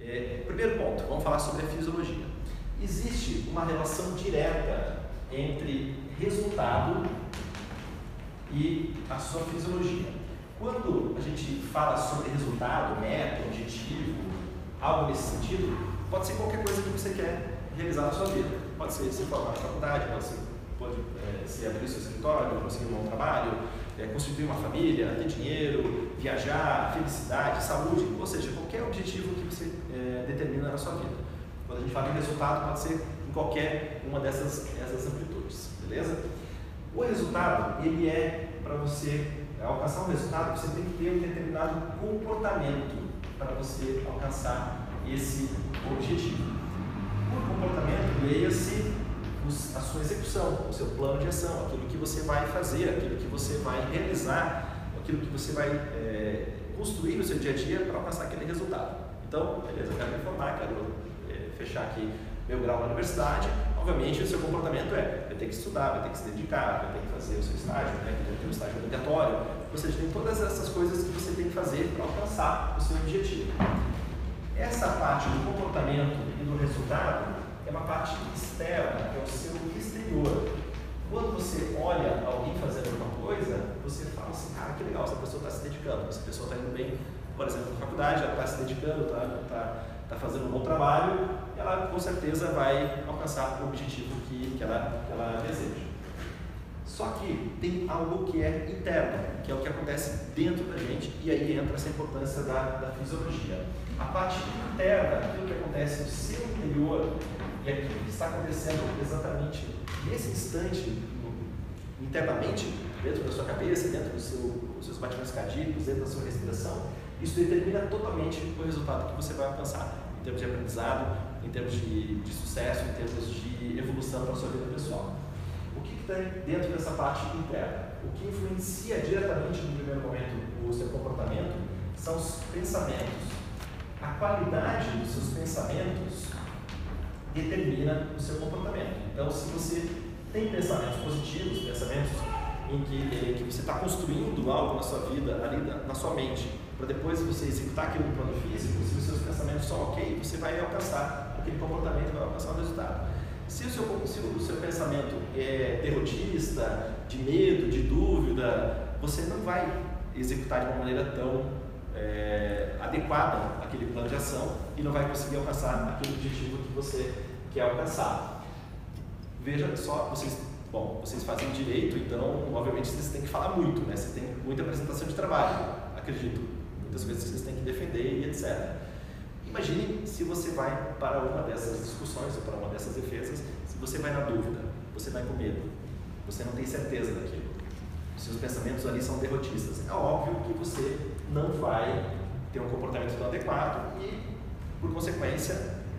É, primeiro ponto, vamos falar sobre a fisiologia. Existe uma relação direta entre resultado e a sua fisiologia. Quando a gente fala sobre resultado, meta, objetivo, algo nesse sentido, pode ser qualquer coisa que você quer realizar na sua vida. Pode ser se formar na faculdade, pode ser, pode, é, ser abrir seu escritório, conseguir um bom trabalho, é, constituir uma família, ter dinheiro, viajar, felicidade, saúde, ou seja, qualquer objetivo que você é, determina na sua vida. Quando a gente fala em resultado, pode ser em qualquer uma dessas, amplitudes, beleza? O resultado, ele é para você alcançar um resultado, você tem que ter um determinado comportamento para você alcançar esse objetivo. Por comportamento, leia-se a sua execução, o seu plano de ação, aquilo que você vai fazer, aquilo que você vai realizar, aquilo que você vai é, construir no seu dia a dia para alcançar aquele resultado. Então, beleza, eu quero me formar, quero é, fechar aqui meu grau na universidade. Obviamente, o seu comportamento é: vai ter que estudar, vai ter que se dedicar, vai ter que fazer o seu estágio, né, que ter um estágio obrigatório. Ou seja, tem todas essas coisas que você tem que fazer para alcançar o seu objetivo. Essa parte do comportamento e do resultado uma parte externa, que é o seu exterior. Quando você olha alguém fazendo alguma coisa, você fala assim, cara, que legal, essa pessoa está se dedicando, essa pessoa está indo bem, por exemplo, na faculdade, ela está se dedicando, está tá, tá fazendo um bom trabalho, ela com certeza vai alcançar o objetivo que, que, ela, que ela deseja. Só que tem algo que é interno, que é o que acontece dentro da gente, e aí entra essa importância da, da fisiologia. A parte interna, aquilo que acontece no seu interior, e aquilo que está acontecendo exatamente nesse instante, internamente, dentro da sua cabeça, dentro do seu, dos seus batimentos cardíacos, dentro da sua respiração, isso determina totalmente o resultado que você vai alcançar em termos de aprendizado, em termos de, de sucesso, em termos de evolução para a sua vida pessoal. O que está dentro dessa parte interna? O que influencia diretamente no primeiro momento o seu comportamento são os pensamentos. A qualidade dos seus pensamentos determina o seu comportamento. Então, se você tem pensamentos positivos, pensamentos em que, que você está construindo algo na sua vida, ali na, na sua mente, para depois você executar aquilo no plano físico, se os seus pensamentos são ok, você vai alcançar aquele comportamento, vai alcançar o resultado. Se o seu, se o seu pensamento é derrotista, de medo, de dúvida, você não vai executar de uma maneira tão é, adequada aquele plano de ação e não vai conseguir alcançar aquele objetivo que você quer alcançar. Veja só, vocês, bom, vocês fazem direito, então obviamente vocês têm que falar muito, né? Vocês têm muita apresentação de trabalho, acredito. Muitas vezes vocês têm que defender e etc. Imagine se você vai para uma dessas discussões ou para uma dessas defesas, se você vai na dúvida, você vai com medo, você não tem certeza daquilo. Seus pensamentos ali são derrotistas. É óbvio que você não vai ter um comportamento tão adequado e, por consequência,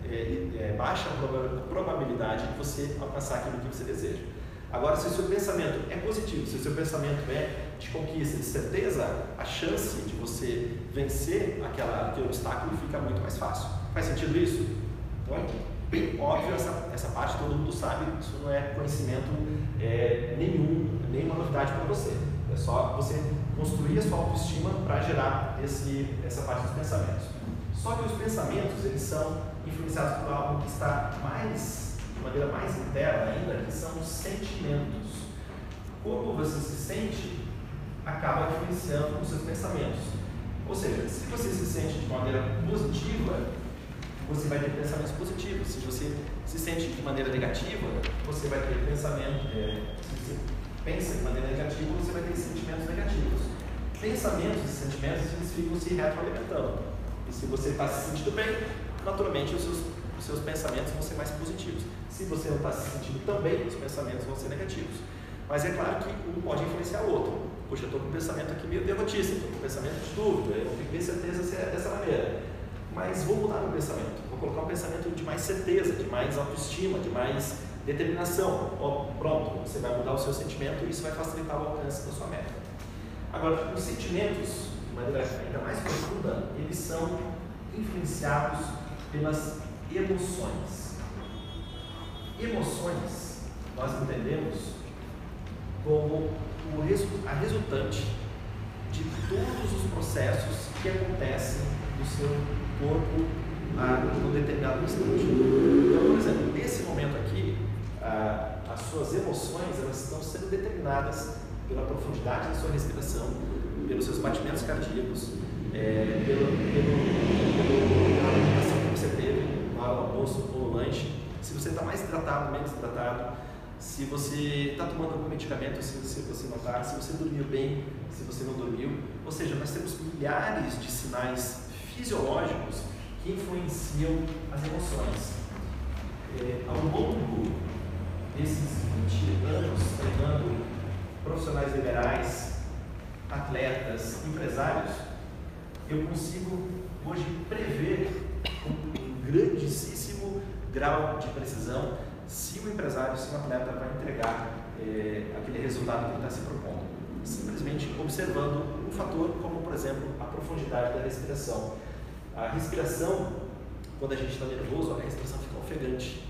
é, é, baixa a probabilidade de você alcançar aquilo que você deseja. Agora, se o seu pensamento é positivo, se o seu pensamento é de conquista, de certeza, a chance de você vencer aquela, aquele obstáculo fica muito mais fácil. Faz sentido isso? Então, é óbvio essa, essa parte, todo mundo sabe, isso não é conhecimento é, nenhum, nenhuma novidade para você. É só você construir a sua autoestima para gerar esse, essa parte dos pensamentos. Só que os pensamentos, eles são influenciados por algo que está mais, de maneira mais interna ainda, que são os sentimentos. Como você se sente, acaba influenciando os seus pensamentos. Ou seja, se você se sente de maneira positiva, você vai ter pensamentos positivos. Se você se sente de maneira negativa, você vai ter pensamento, é, se você pensa de maneira negativa, você vai ter sentimentos negativos. Pensamentos e sentimentos eles ficam se retroalimentando. E se você está se sentindo bem, naturalmente os seus, os seus pensamentos vão ser mais positivos. Se você não está se sentindo tão bem, os pensamentos vão ser negativos. Mas é claro que um pode influenciar o outro. Poxa, eu estou com um pensamento aqui meio derrotista, estou com um pensamento de dúvida, eu tenho que ter certeza se é dessa maneira. Mas vou mudar meu pensamento, vou colocar um pensamento de mais certeza, de mais autoestima, de mais determinação. Oh, pronto, você vai mudar o seu sentimento e isso vai facilitar o alcance da sua meta. Agora, os sentimentos, de maneira ainda mais profunda, eles são influenciados pelas emoções. Emoções nós entendemos como a resultante de todos os processos que acontecem no seu corpo a um determinado instante. Então, por exemplo, nesse momento aqui, as suas emoções elas estão sendo determinadas pela profundidade da sua respiração, pelos seus batimentos cardíacos, é, pelo, pelo, pela alimentação que você teve no almoço ou no lanche, se você está mais hidratado, menos hidratado, se você está tomando algum medicamento, se se você não está, se você dormiu bem, se você não dormiu. Ou seja, nós temos milhares de sinais fisiológicos que influenciam as emoções. É, ao longo desses 20 anos treinando profissionais liberais, atletas, empresários, eu consigo hoje prever com um grandíssimo grau de precisão se o empresário, se o atleta vai entregar é, aquele resultado que ele está se propondo. Simplesmente observando um fator como, por exemplo, a profundidade da respiração. A respiração, quando a gente está nervoso, a respiração fica ofegante.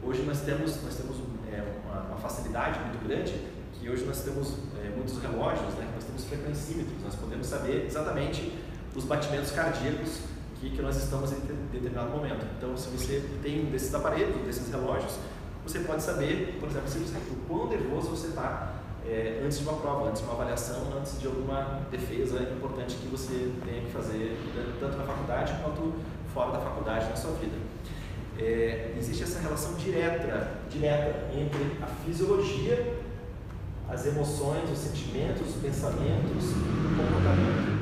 Hoje nós temos, nós temos é, uma, uma, facilidade muito grande que hoje nós temos é, muitos relógios, né? nós temos frequencímetros, nós podemos saber exatamente os batimentos cardíacos que, que nós estamos em determinado momento. Então, se você tem um desses aparelhos, desses relógios, você pode saber, por exemplo, se você, o quão nervoso você está é, antes de uma prova, antes de uma avaliação, antes de alguma defesa importante que você tenha que fazer, tanto na faculdade quanto fora da faculdade na sua vida. É, existe essa relação direta, direta entre a fisiologia, as emoções, os sentimentos, os pensamentos e o comportamento.